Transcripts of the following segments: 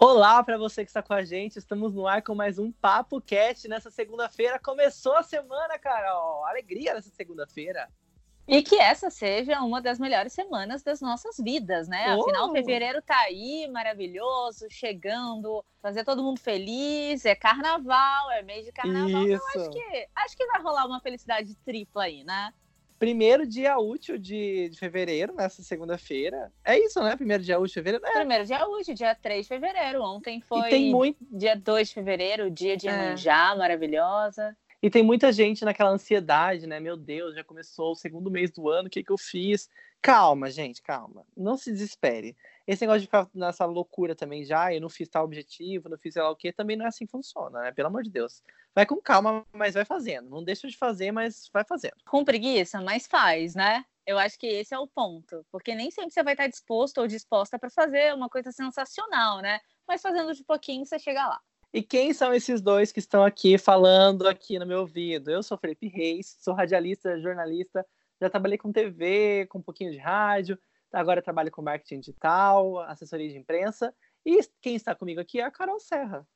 Olá para você que está com a gente, estamos no ar com mais um Papo Cast nessa segunda-feira. Começou a semana, Carol! Alegria nessa segunda-feira. E que essa seja uma das melhores semanas das nossas vidas, né? Oh. Afinal, fevereiro tá aí, maravilhoso, chegando, fazer todo mundo feliz, é carnaval, é mês de carnaval. Isso. Então acho que, acho que vai rolar uma felicidade tripla aí, né? Primeiro dia útil de, de fevereiro, nessa segunda-feira. É isso, né? Primeiro dia útil de fevereiro? É. Primeiro dia útil, dia 3 de fevereiro. Ontem foi muito... dia 2 de fevereiro, dia de é. maravilhosa. E tem muita gente naquela ansiedade, né? Meu Deus, já começou o segundo mês do ano, o que, que eu fiz? Calma, gente, calma. Não se desespere. Esse negócio de ficar nessa loucura também já, eu não fiz tal objetivo, não fiz sei lá o que, também não é assim que funciona, né? Pelo amor de Deus. Vai com calma, mas vai fazendo. Não deixa de fazer, mas vai fazendo. Com preguiça, mas faz, né? Eu acho que esse é o ponto. Porque nem sempre você vai estar disposto ou disposta para fazer uma coisa sensacional, né? Mas fazendo de pouquinho, você chega lá. E quem são esses dois que estão aqui falando aqui no meu ouvido? Eu sou Felipe Reis, sou radialista, jornalista, já trabalhei com TV, com um pouquinho de rádio, agora trabalho com marketing digital, assessoria de imprensa. E quem está comigo aqui é a Carol Serra.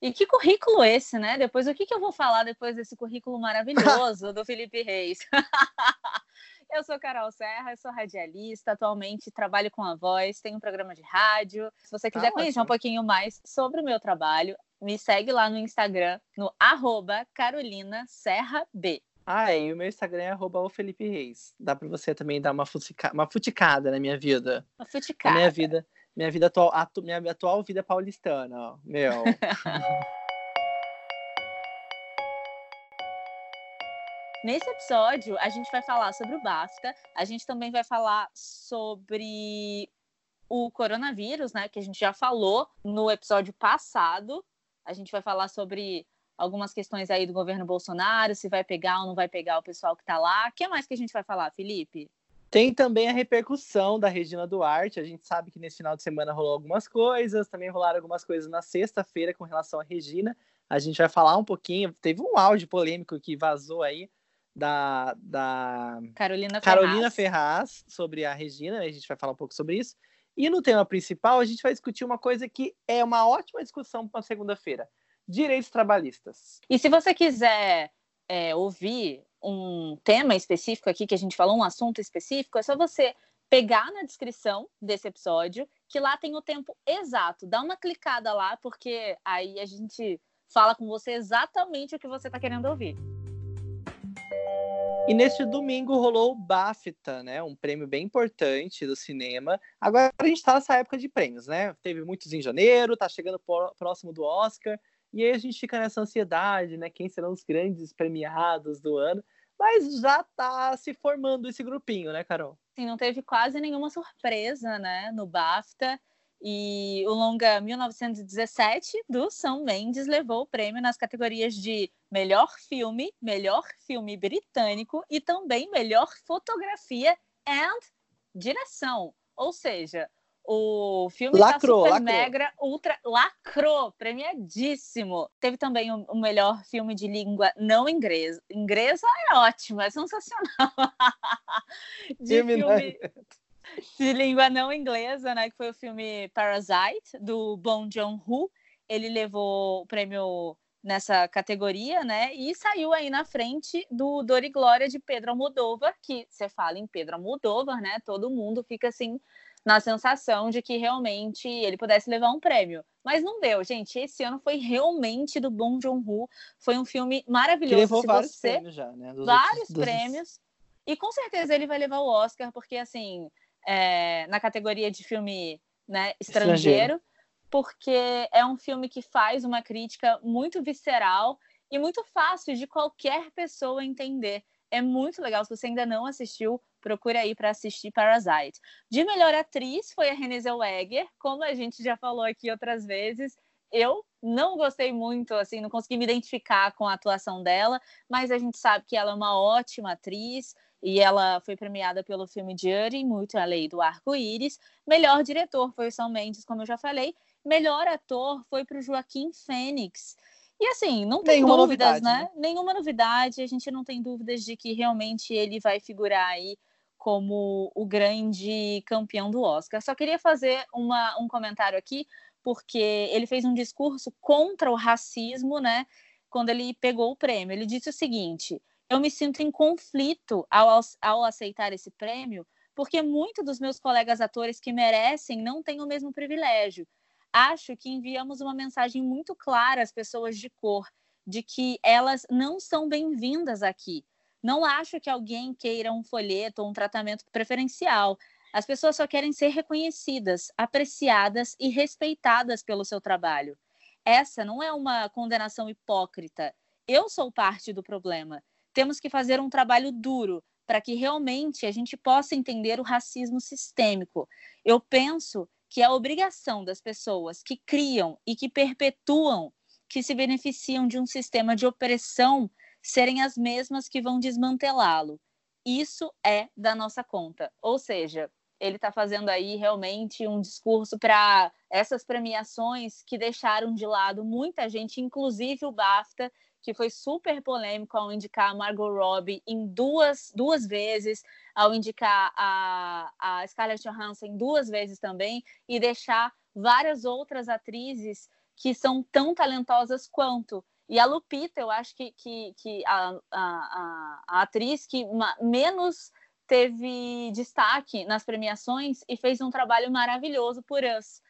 E que currículo esse, né? Depois, o que, que eu vou falar depois desse currículo maravilhoso do Felipe Reis? Eu sou Carol Serra, sou radialista, atualmente trabalho com a voz, tenho um programa de rádio. Se você quiser tá conhecer um pouquinho mais sobre o meu trabalho, me segue lá no Instagram, no arroba Carolina Ah, e o meu Instagram é arroba o Felipe Reis. Dá para você também dar uma, futica, uma futicada na minha vida. Uma futicada. Na minha vida, minha vida atual, atu, minha atual vida paulistana, ó. Meu. Nesse episódio, a gente vai falar sobre o BAFTA, a gente também vai falar sobre o coronavírus, né? Que a gente já falou no episódio passado. A gente vai falar sobre algumas questões aí do governo Bolsonaro, se vai pegar ou não vai pegar o pessoal que está lá. O que mais que a gente vai falar, Felipe? Tem também a repercussão da Regina Duarte. A gente sabe que nesse final de semana rolou algumas coisas, também rolaram algumas coisas na sexta-feira com relação à Regina. A gente vai falar um pouquinho. Teve um áudio polêmico que vazou aí da, da Carolina, Carolina Ferraz. Ferraz sobre a Regina, a gente vai falar um pouco sobre isso. E no tema principal, a gente vai discutir uma coisa que é uma ótima discussão para segunda-feira: direitos trabalhistas. E se você quiser é, ouvir um tema específico aqui que a gente falou, um assunto específico, é só você pegar na descrição desse episódio, que lá tem o tempo exato. Dá uma clicada lá, porque aí a gente fala com você exatamente o que você está querendo ouvir. E neste domingo rolou o BAFTA, né? Um prêmio bem importante do cinema. Agora a gente está nessa época de prêmios, né? Teve muitos em janeiro, tá chegando próximo do Oscar. E aí a gente fica nessa ansiedade, né? Quem serão os grandes premiados do ano? Mas já tá se formando esse grupinho, né, Carol? Sim, não teve quase nenhuma surpresa, né, no BAFTA. E o longa 1917 do São Mendes levou o prêmio nas categorias de melhor filme, melhor filme britânico e também melhor fotografia and direção. Ou seja, o filme tá lacrou, tá super lacrou. mega ultra lacrou, premiadíssimo. Teve também o, o, melhor filme de língua não inglesa. Inglesa é ótimo, é sensacional. de filme, filme de língua não inglesa, né, que foi o filme Parasite do Bong Joon-ho. Ele levou o prêmio nessa categoria, né? E saiu aí na frente do Dor e Glória de Pedro Almodóvar, que você fala em Pedro Almodóvar, né? Todo mundo fica assim na sensação de que realmente ele pudesse levar um prêmio. Mas não deu, gente. Esse ano foi realmente do Bong Joon-ho. Foi um filme maravilhoso. Que levou Se vários você... prêmios já, né? Dos vários outros... prêmios. E com certeza ele vai levar o Oscar, porque assim, é... na categoria de filme né, estrangeiro, estrangeiro, porque é um filme que faz uma crítica muito visceral e muito fácil de qualquer pessoa entender. É muito legal. Se você ainda não assistiu, procure aí para assistir Parasite. De melhor atriz foi a Renée Zellweger, como a gente já falou aqui outras vezes. Eu não gostei muito, assim, não consegui me identificar com a atuação dela, mas a gente sabe que ela é uma ótima atriz e ela foi premiada pelo filme Jury, muito a lei do arco-íris. Melhor diretor foi o São Mendes, como eu já falei. Melhor ator foi para o Joaquim Fênix. E assim, não tem Nenhuma dúvidas, novidade, né? né? Nenhuma novidade, a gente não tem dúvidas de que realmente ele vai figurar aí como o grande campeão do Oscar. Só queria fazer uma, um comentário aqui, porque ele fez um discurso contra o racismo, né? Quando ele pegou o prêmio. Ele disse o seguinte: eu me sinto em conflito ao, ao aceitar esse prêmio, porque muitos dos meus colegas atores que merecem não têm o mesmo privilégio. Acho que enviamos uma mensagem muito clara às pessoas de cor de que elas não são bem-vindas aqui. Não acho que alguém queira um folheto ou um tratamento preferencial. As pessoas só querem ser reconhecidas, apreciadas e respeitadas pelo seu trabalho. Essa não é uma condenação hipócrita. Eu sou parte do problema. Temos que fazer um trabalho duro para que realmente a gente possa entender o racismo sistêmico. Eu penso que é a obrigação das pessoas que criam e que perpetuam, que se beneficiam de um sistema de opressão, serem as mesmas que vão desmantelá-lo. Isso é da nossa conta. Ou seja, ele está fazendo aí realmente um discurso para essas premiações que deixaram de lado muita gente, inclusive o BAFTA, que foi super polêmico ao indicar a Margot Robbie em duas, duas vezes, ao indicar a, a Scarlett Johansson duas vezes também, e deixar várias outras atrizes que são tão talentosas quanto. E a Lupita, eu acho que, que, que a, a, a atriz que menos teve destaque nas premiações e fez um trabalho maravilhoso por Us.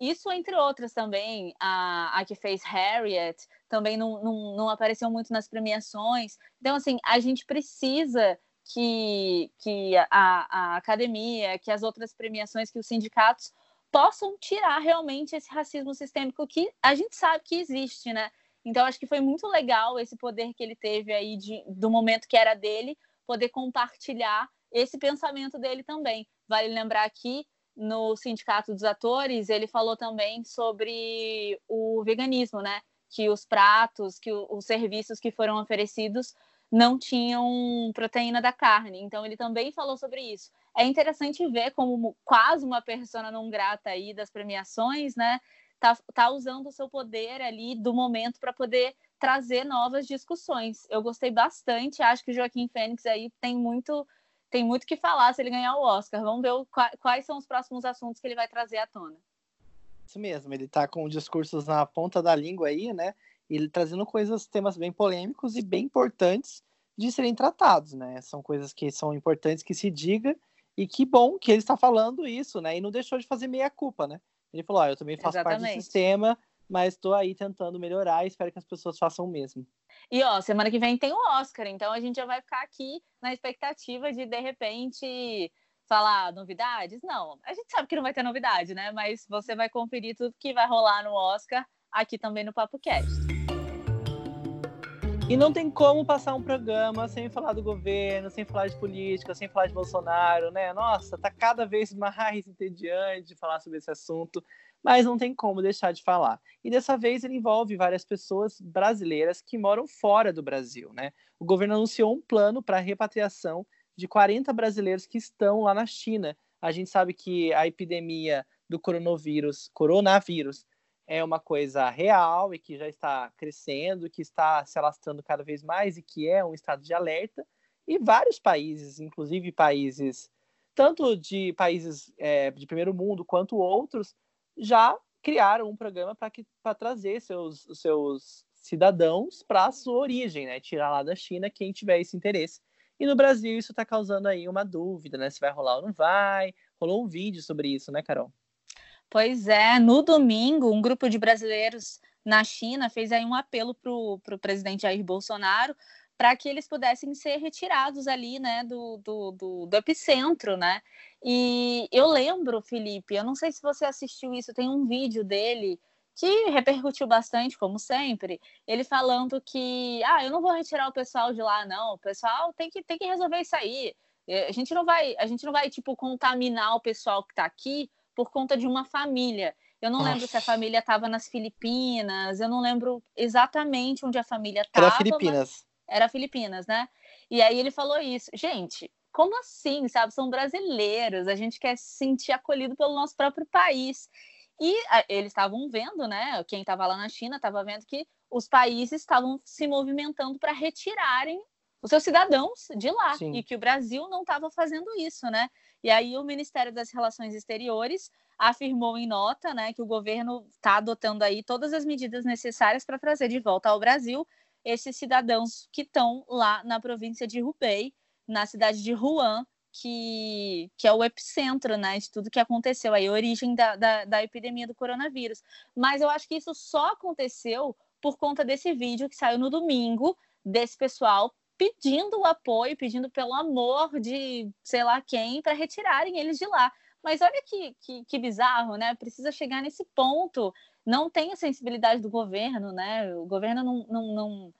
Isso, entre outras também, a, a que fez Harriet também não, não, não apareceu muito nas premiações. Então, assim, a gente precisa que, que a, a academia, que as outras premiações, que os sindicatos possam tirar realmente esse racismo sistêmico que a gente sabe que existe, né? Então, acho que foi muito legal esse poder que ele teve aí de, do momento que era dele, poder compartilhar esse pensamento dele também. Vale lembrar aqui no Sindicato dos Atores, ele falou também sobre o veganismo, né? Que os pratos, que os serviços que foram oferecidos não tinham proteína da carne. Então ele também falou sobre isso. É interessante ver como quase uma persona não grata aí das premiações, né? Tá, tá usando o seu poder ali do momento para poder trazer novas discussões. Eu gostei bastante, acho que o Joaquim Fênix aí tem muito tem muito que falar se ele ganhar o Oscar. Vamos ver o, quais são os próximos assuntos que ele vai trazer à tona. Isso mesmo, ele está com discursos na ponta da língua aí, né? Ele trazendo coisas, temas bem polêmicos e bem importantes de serem tratados, né? São coisas que são importantes que se diga e que bom que ele está falando isso, né? E não deixou de fazer meia culpa, né? Ele falou, ah, eu também faço Exatamente. parte do sistema, mas estou aí tentando melhorar e espero que as pessoas façam o mesmo. E ó, semana que vem tem o Oscar, então a gente já vai ficar aqui na expectativa de de repente falar novidades? Não, a gente sabe que não vai ter novidade, né? Mas você vai conferir tudo que vai rolar no Oscar aqui também no Papo Cast. E não tem como passar um programa sem falar do governo, sem falar de política, sem falar de Bolsonaro, né? Nossa, tá cada vez mais entediante falar sobre esse assunto mas não tem como deixar de falar. E dessa vez ele envolve várias pessoas brasileiras que moram fora do Brasil, né? O governo anunciou um plano para repatriação de 40 brasileiros que estão lá na China. A gente sabe que a epidemia do coronavírus, coronavírus é uma coisa real e que já está crescendo, que está se alastrando cada vez mais e que é um estado de alerta. E vários países, inclusive países, tanto de países é, de primeiro mundo quanto outros, já criaram um programa para trazer seus, seus cidadãos para a sua origem, né? Tirar lá da China quem tiver esse interesse. E no Brasil isso está causando aí uma dúvida, né? Se vai rolar ou não vai. Rolou um vídeo sobre isso, né, Carol? Pois é, no domingo, um grupo de brasileiros na China fez aí um apelo para o presidente Jair Bolsonaro para que eles pudessem ser retirados ali, né, do, do, do, do, epicentro, né? E eu lembro, Felipe, eu não sei se você assistiu isso, tem um vídeo dele que repercutiu bastante, como sempre, ele falando que, ah, eu não vou retirar o pessoal de lá, não, o pessoal tem que, tem que resolver isso aí. É, a gente não vai, a gente não vai, tipo, contaminar o pessoal que está aqui por conta de uma família. Eu não lembro se a família estava nas Filipinas, eu não lembro exatamente onde a família estava. Era Filipinas. Era Filipinas, né? E aí ele falou isso. Gente, como assim, sabe? São brasileiros, a gente quer se sentir acolhido pelo nosso próprio país. E a, eles estavam vendo, né? Quem estava lá na China estava vendo que os países estavam se movimentando para retirarem os seus cidadãos de lá Sim. e que o Brasil não estava fazendo isso, né? E aí o Ministério das Relações Exteriores afirmou em nota né, que o governo está adotando aí todas as medidas necessárias para trazer de volta ao Brasil esses cidadãos que estão lá na província de Hubei, na cidade de Wuhan, que, que é o epicentro né, de tudo que aconteceu aí, a origem da, da, da epidemia do coronavírus. Mas eu acho que isso só aconteceu por conta desse vídeo que saiu no domingo, desse pessoal pedindo o apoio, pedindo pelo amor de sei lá quem, para retirarem eles de lá. Mas olha que, que, que, bizarro, né? Precisa chegar nesse ponto. Não tem a sensibilidade do governo, né? O governo não, não, não,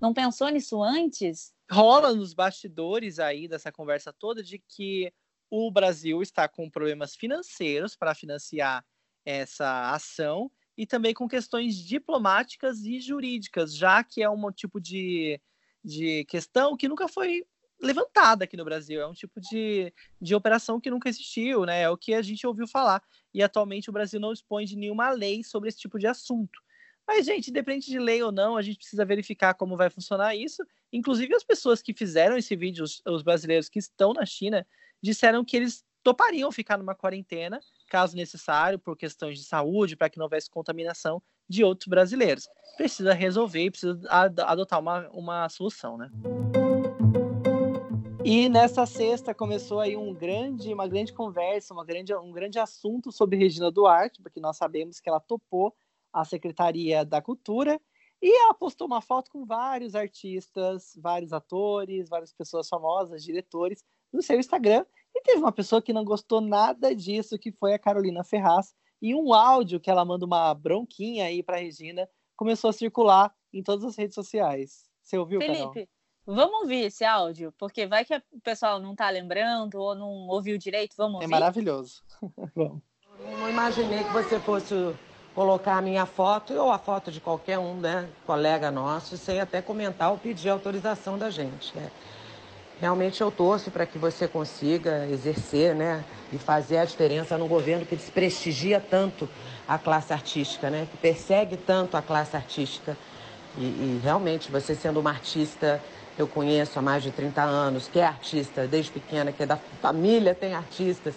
não pensou nisso antes. Rola nos bastidores aí dessa conversa toda de que o Brasil está com problemas financeiros para financiar essa ação e também com questões diplomáticas e jurídicas, já que é um tipo de, de questão que nunca foi levantada aqui no Brasil. É um tipo de, de operação que nunca existiu, né? É o que a gente ouviu falar. E atualmente o Brasil não dispõe de nenhuma lei sobre esse tipo de assunto. Mas, gente, independente de lei ou não, a gente precisa verificar como vai funcionar isso. Inclusive, as pessoas que fizeram esse vídeo, os, os brasileiros que estão na China, disseram que eles topariam ficar numa quarentena, caso necessário, por questões de saúde, para que não houvesse contaminação de outros brasileiros. Precisa resolver e precisa adotar uma, uma solução, né? E nessa sexta começou aí um grande, uma grande conversa, uma grande, um grande assunto sobre Regina Duarte, porque nós sabemos que ela topou a Secretaria da Cultura e ela postou uma foto com vários artistas, vários atores, várias pessoas famosas, diretores, no seu Instagram. E teve uma pessoa que não gostou nada disso, que foi a Carolina Ferraz. E um áudio que ela manda uma bronquinha aí para Regina começou a circular em todas as redes sociais. Você ouviu, Felipe, Carol? Vamos ouvir esse áudio, porque vai que o pessoal não está lembrando ou não ouviu direito. Vamos é ouvir. É maravilhoso. Vamos. Não imaginei que você fosse colocar a minha foto ou a foto de qualquer um, né, colega nosso, sem até comentar ou pedir autorização da gente. Né? Realmente eu torço para que você consiga exercer, né, e fazer a diferença no governo que desprestigia tanto a classe artística, né, que persegue tanto a classe artística. E, e realmente você sendo uma artista eu conheço há mais de 30 anos, que é artista desde pequena, que é da família, tem artistas.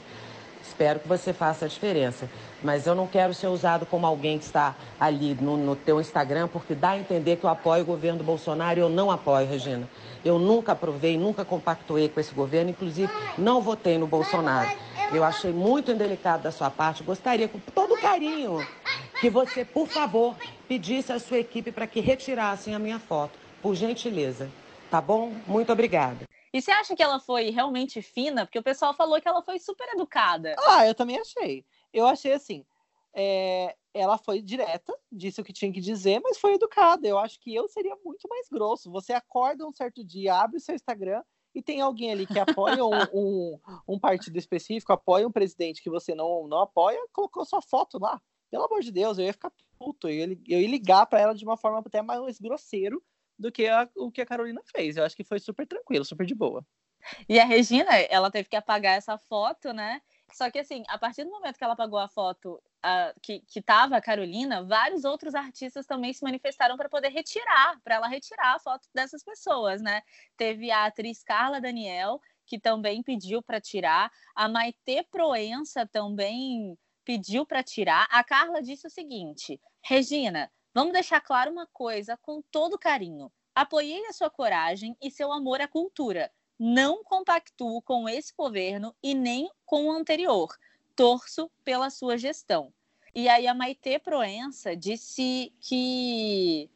Espero que você faça a diferença. Mas eu não quero ser usado como alguém que está ali no, no teu Instagram, porque dá a entender que eu apoio o governo Bolsonaro e eu não apoio, Regina. Eu nunca aprovei, nunca compactuei com esse governo, inclusive não votei no Bolsonaro. Eu achei muito indelicado da sua parte. Gostaria, com todo carinho, que você, por favor, pedisse à sua equipe para que retirassem a minha foto, por gentileza. Tá bom? Muito obrigada. E você acha que ela foi realmente fina? Porque o pessoal falou que ela foi super educada. Ah, eu também achei. Eu achei assim. É... Ela foi direta, disse o que tinha que dizer, mas foi educada. Eu acho que eu seria muito mais grosso. Você acorda um certo dia, abre o seu Instagram e tem alguém ali que apoia um, um, um, partido específico, apoia um presidente que você não, não apoia, colocou sua foto lá. Pelo amor de Deus, eu ia ficar puto. Eu ia, eu ia ligar para ela de uma forma até mais grosseiro do que a, o que a Carolina fez. Eu acho que foi super tranquilo, super de boa. E a Regina, ela teve que apagar essa foto, né? Só que, assim, a partir do momento que ela apagou a foto que, que tava a Carolina, vários outros artistas também se manifestaram para poder retirar, para ela retirar a foto dessas pessoas, né? Teve a atriz Carla Daniel, que também pediu para tirar, a Maite Proença também pediu para tirar. A Carla disse o seguinte: Regina, Vamos deixar claro uma coisa com todo carinho. Apoiei a sua coragem e seu amor à cultura. Não compactuo com esse governo e nem com o anterior. Torço pela sua gestão. E aí a Maite Proença disse que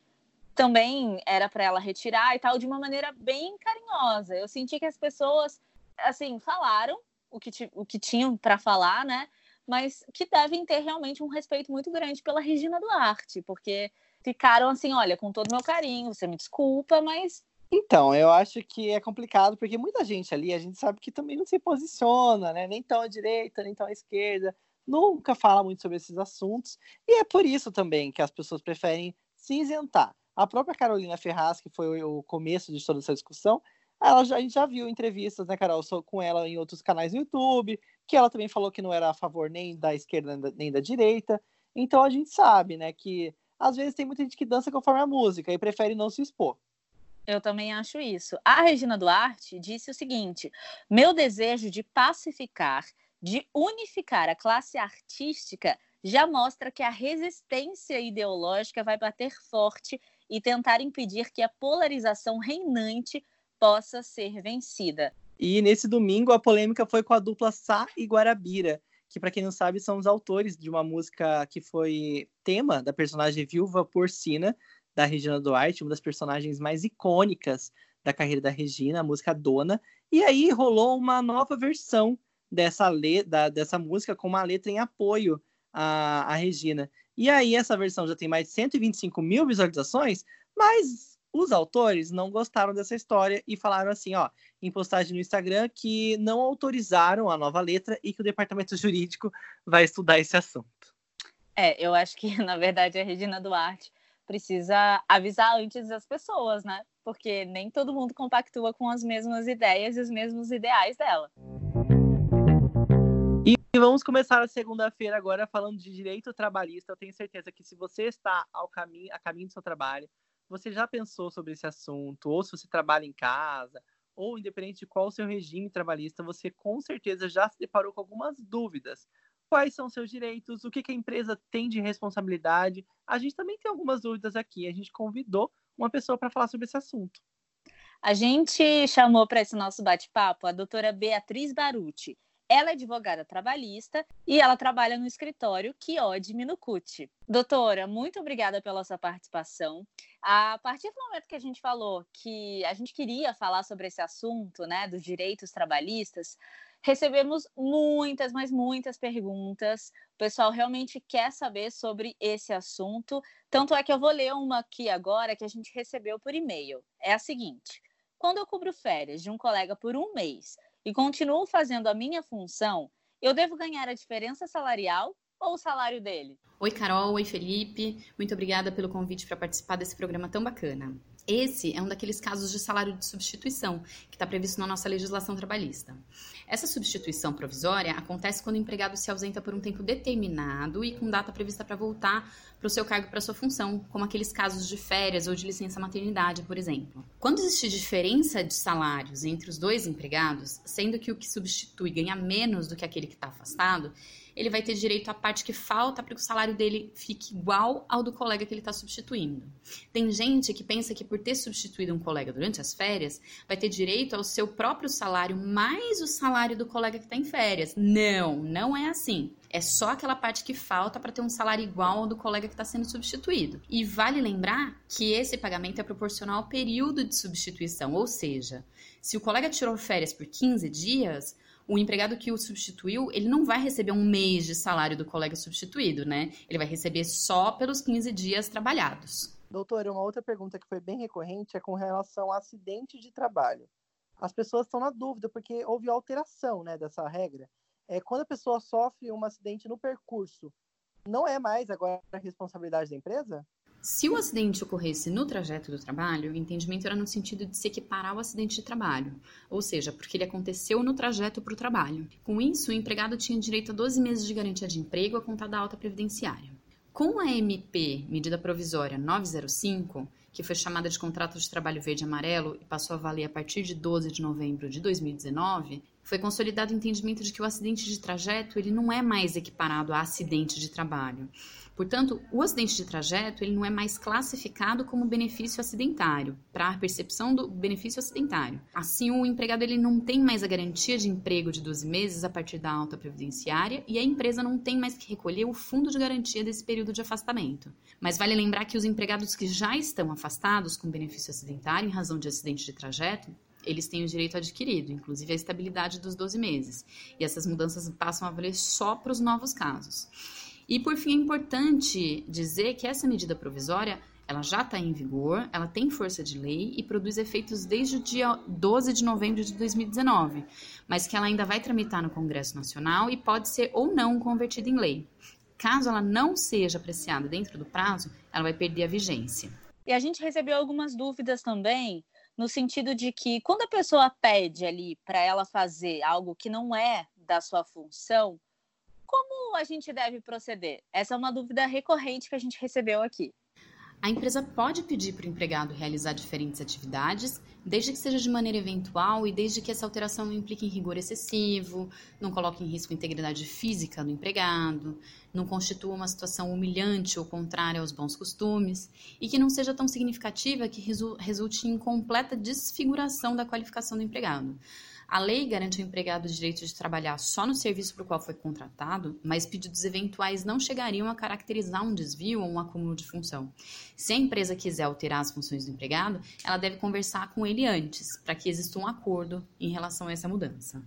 também era para ela retirar e tal de uma maneira bem carinhosa. Eu senti que as pessoas assim falaram o que, o que tinham para falar, né? mas que devem ter realmente um respeito muito grande pela Regina Duarte, porque ficaram assim, olha, com todo o meu carinho, você me desculpa, mas então, eu acho que é complicado, porque muita gente ali, a gente sabe que também não se posiciona, né? Nem tão à direita, nem tão à esquerda, nunca fala muito sobre esses assuntos, e é por isso também que as pessoas preferem se isentar. A própria Carolina Ferraz, que foi o começo de toda essa discussão, ela já, a gente já viu entrevistas, né, Carol, com ela em outros canais no YouTube, que ela também falou que não era a favor nem da esquerda nem da direita. Então a gente sabe, né, que às vezes tem muita gente que dança conforme a música e prefere não se expor. Eu também acho isso. A Regina Duarte disse o seguinte: meu desejo de pacificar, de unificar a classe artística já mostra que a resistência ideológica vai bater forte e tentar impedir que a polarização reinante possa ser vencida. E nesse domingo a polêmica foi com a dupla Sá e Guarabira, que para quem não sabe são os autores de uma música que foi tema da personagem Viúva Porcina da Regina Duarte, uma das personagens mais icônicas da carreira da Regina, a música Dona. E aí rolou uma nova versão dessa, da, dessa música com uma letra em apoio à, à Regina. E aí essa versão já tem mais de 125 mil visualizações, mas os autores não gostaram dessa história e falaram assim, ó, em postagem no Instagram, que não autorizaram a nova letra e que o departamento jurídico vai estudar esse assunto. É, eu acho que, na verdade, a Regina Duarte precisa avisar antes as pessoas, né? Porque nem todo mundo compactua com as mesmas ideias e os mesmos ideais dela. E vamos começar a segunda-feira agora falando de direito trabalhista. Eu tenho certeza que se você está ao caminho, a caminho do seu trabalho, você já pensou sobre esse assunto, ou se você trabalha em casa, ou independente de qual o seu regime trabalhista, você com certeza já se deparou com algumas dúvidas quais são seus direitos, o que, que a empresa tem de responsabilidade. A gente também tem algumas dúvidas aqui. A gente convidou uma pessoa para falar sobre esse assunto. A gente chamou para esse nosso bate-papo a doutora Beatriz Baruti. Ela é advogada trabalhista e ela trabalha no escritório Kiod Minucuti. Doutora, muito obrigada pela sua participação. A partir do momento que a gente falou que a gente queria falar sobre esse assunto, né, dos direitos trabalhistas, recebemos muitas, mas muitas perguntas. O pessoal realmente quer saber sobre esse assunto. Tanto é que eu vou ler uma aqui agora que a gente recebeu por e-mail. É a seguinte: quando eu cubro férias de um colega por um mês e continuo fazendo a minha função, eu devo ganhar a diferença salarial ou o salário dele? Oi, Carol. Oi, Felipe. Muito obrigada pelo convite para participar desse programa tão bacana. Esse é um daqueles casos de salário de substituição que está previsto na nossa legislação trabalhista. Essa substituição provisória acontece quando o empregado se ausenta por um tempo determinado e com data prevista para voltar para o seu cargo para sua função, como aqueles casos de férias ou de licença maternidade, por exemplo. Quando existe diferença de salários entre os dois empregados, sendo que o que substitui ganha menos do que aquele que está afastado, ele vai ter direito à parte que falta para que o salário dele fique igual ao do colega que ele está substituindo. Tem gente que pensa que por ter substituído um colega durante as férias, vai ter direito ao seu próprio salário mais o salário do colega que está em férias. Não, não é assim. É só aquela parte que falta para ter um salário igual ao do colega que está sendo substituído. E vale lembrar que esse pagamento é proporcional ao período de substituição, ou seja, se o colega tirou férias por 15 dias, o empregado que o substituiu, ele não vai receber um mês de salário do colega substituído, né? Ele vai receber só pelos 15 dias trabalhados. Doutora, uma outra pergunta que foi bem recorrente é com relação a acidente de trabalho. As pessoas estão na dúvida porque houve alteração né, dessa regra. É, quando a pessoa sofre um acidente no percurso, não é mais agora a responsabilidade da empresa? Se o acidente ocorresse no trajeto do trabalho, o entendimento era no sentido de se equiparar ao acidente de trabalho, ou seja, porque ele aconteceu no trajeto para o trabalho. Com isso, o empregado tinha direito a 12 meses de garantia de emprego a contar da alta previdenciária. Com a MP, medida provisória 905, que foi chamada de Contrato de Trabalho Verde e Amarelo e passou a valer a partir de 12 de novembro de 2019, foi consolidado o entendimento de que o acidente de trajeto ele não é mais equiparado a acidente de trabalho. Portanto, o acidente de trajeto ele não é mais classificado como benefício acidentário, para a percepção do benefício acidentário. Assim, o empregado ele não tem mais a garantia de emprego de 12 meses a partir da alta previdenciária e a empresa não tem mais que recolher o fundo de garantia desse período de afastamento. Mas vale lembrar que os empregados que já estão afastados com benefício acidentário em razão de acidente de trajeto, eles têm o direito adquirido, inclusive a estabilidade dos 12 meses. E essas mudanças passam a valer só para os novos casos. E por fim, é importante dizer que essa medida provisória ela já está em vigor, ela tem força de lei e produz efeitos desde o dia 12 de novembro de 2019, mas que ela ainda vai tramitar no Congresso Nacional e pode ser ou não convertida em lei. Caso ela não seja apreciada dentro do prazo, ela vai perder a vigência. E a gente recebeu algumas dúvidas também, no sentido de que quando a pessoa pede ali para ela fazer algo que não é da sua função, como a gente deve proceder? Essa é uma dúvida recorrente que a gente recebeu aqui. A empresa pode pedir para o empregado realizar diferentes atividades, desde que seja de maneira eventual e desde que essa alteração não implique em rigor excessivo, não coloque em risco a integridade física do empregado, não constitua uma situação humilhante ou contrária aos bons costumes e que não seja tão significativa que resulte em completa desfiguração da qualificação do empregado. A lei garante ao empregado o direito de trabalhar só no serviço para o qual foi contratado, mas pedidos eventuais não chegariam a caracterizar um desvio ou um acúmulo de função. Se a empresa quiser alterar as funções do empregado, ela deve conversar com ele antes, para que exista um acordo em relação a essa mudança.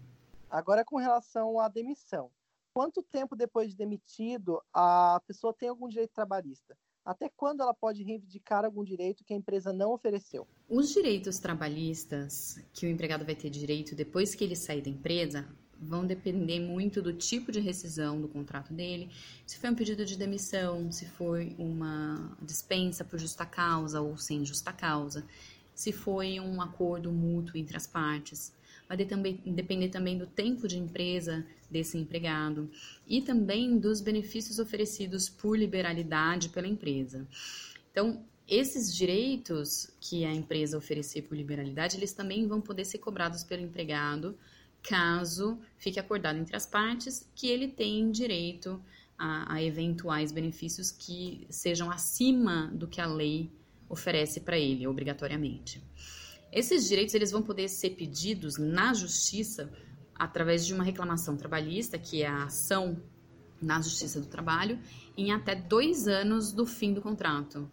Agora, com relação à demissão. Quanto tempo depois de demitido a pessoa tem algum direito trabalhista? Até quando ela pode reivindicar algum direito que a empresa não ofereceu? Os direitos trabalhistas que o empregado vai ter direito depois que ele sair da empresa vão depender muito do tipo de rescisão do contrato dele, se foi um pedido de demissão, se foi uma dispensa por justa causa ou sem justa causa, se foi um acordo mútuo entre as partes vai depender também do tempo de empresa desse empregado e também dos benefícios oferecidos por liberalidade pela empresa. Então, esses direitos que a empresa oferecer por liberalidade, eles também vão poder ser cobrados pelo empregado, caso fique acordado entre as partes que ele tem direito a, a eventuais benefícios que sejam acima do que a lei oferece para ele, obrigatoriamente. Esses direitos eles vão poder ser pedidos na justiça através de uma reclamação trabalhista, que é a ação na Justiça do Trabalho, em até dois anos do fim do contrato.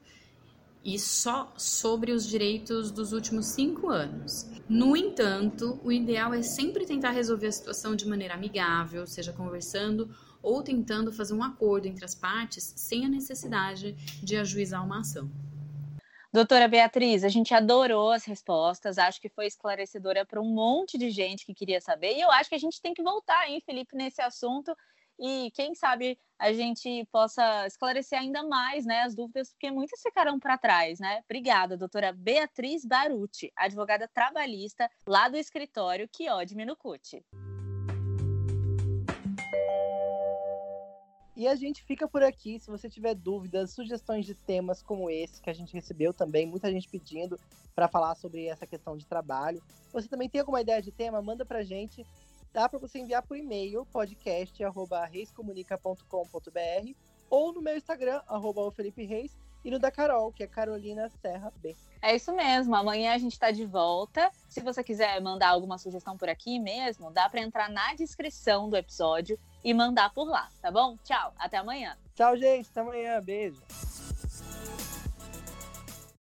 E só sobre os direitos dos últimos cinco anos. No entanto, o ideal é sempre tentar resolver a situação de maneira amigável, seja conversando ou tentando fazer um acordo entre as partes, sem a necessidade de ajuizar uma ação. Doutora Beatriz, a gente adorou as respostas, acho que foi esclarecedora para um monte de gente que queria saber, e eu acho que a gente tem que voltar, hein, Felipe, nesse assunto, e quem sabe a gente possa esclarecer ainda mais né, as dúvidas, porque muitas ficaram para trás, né? Obrigada, doutora Beatriz Baruti, advogada trabalhista lá do escritório Chiodme no E a gente fica por aqui. Se você tiver dúvidas, sugestões de temas como esse que a gente recebeu também, muita gente pedindo para falar sobre essa questão de trabalho. Você também tem alguma ideia de tema? Manda pra gente. Dá para você enviar por e-mail podcast@reiscomunica.com.br ou no meu Instagram arroba Felipe Reis e no da Carol, que é Carolina Serra B. É isso mesmo. Amanhã a gente está de volta. Se você quiser mandar alguma sugestão por aqui mesmo, dá para entrar na descrição do episódio e mandar por lá, tá bom? Tchau, até amanhã. Tchau, gente, até amanhã. Beijo.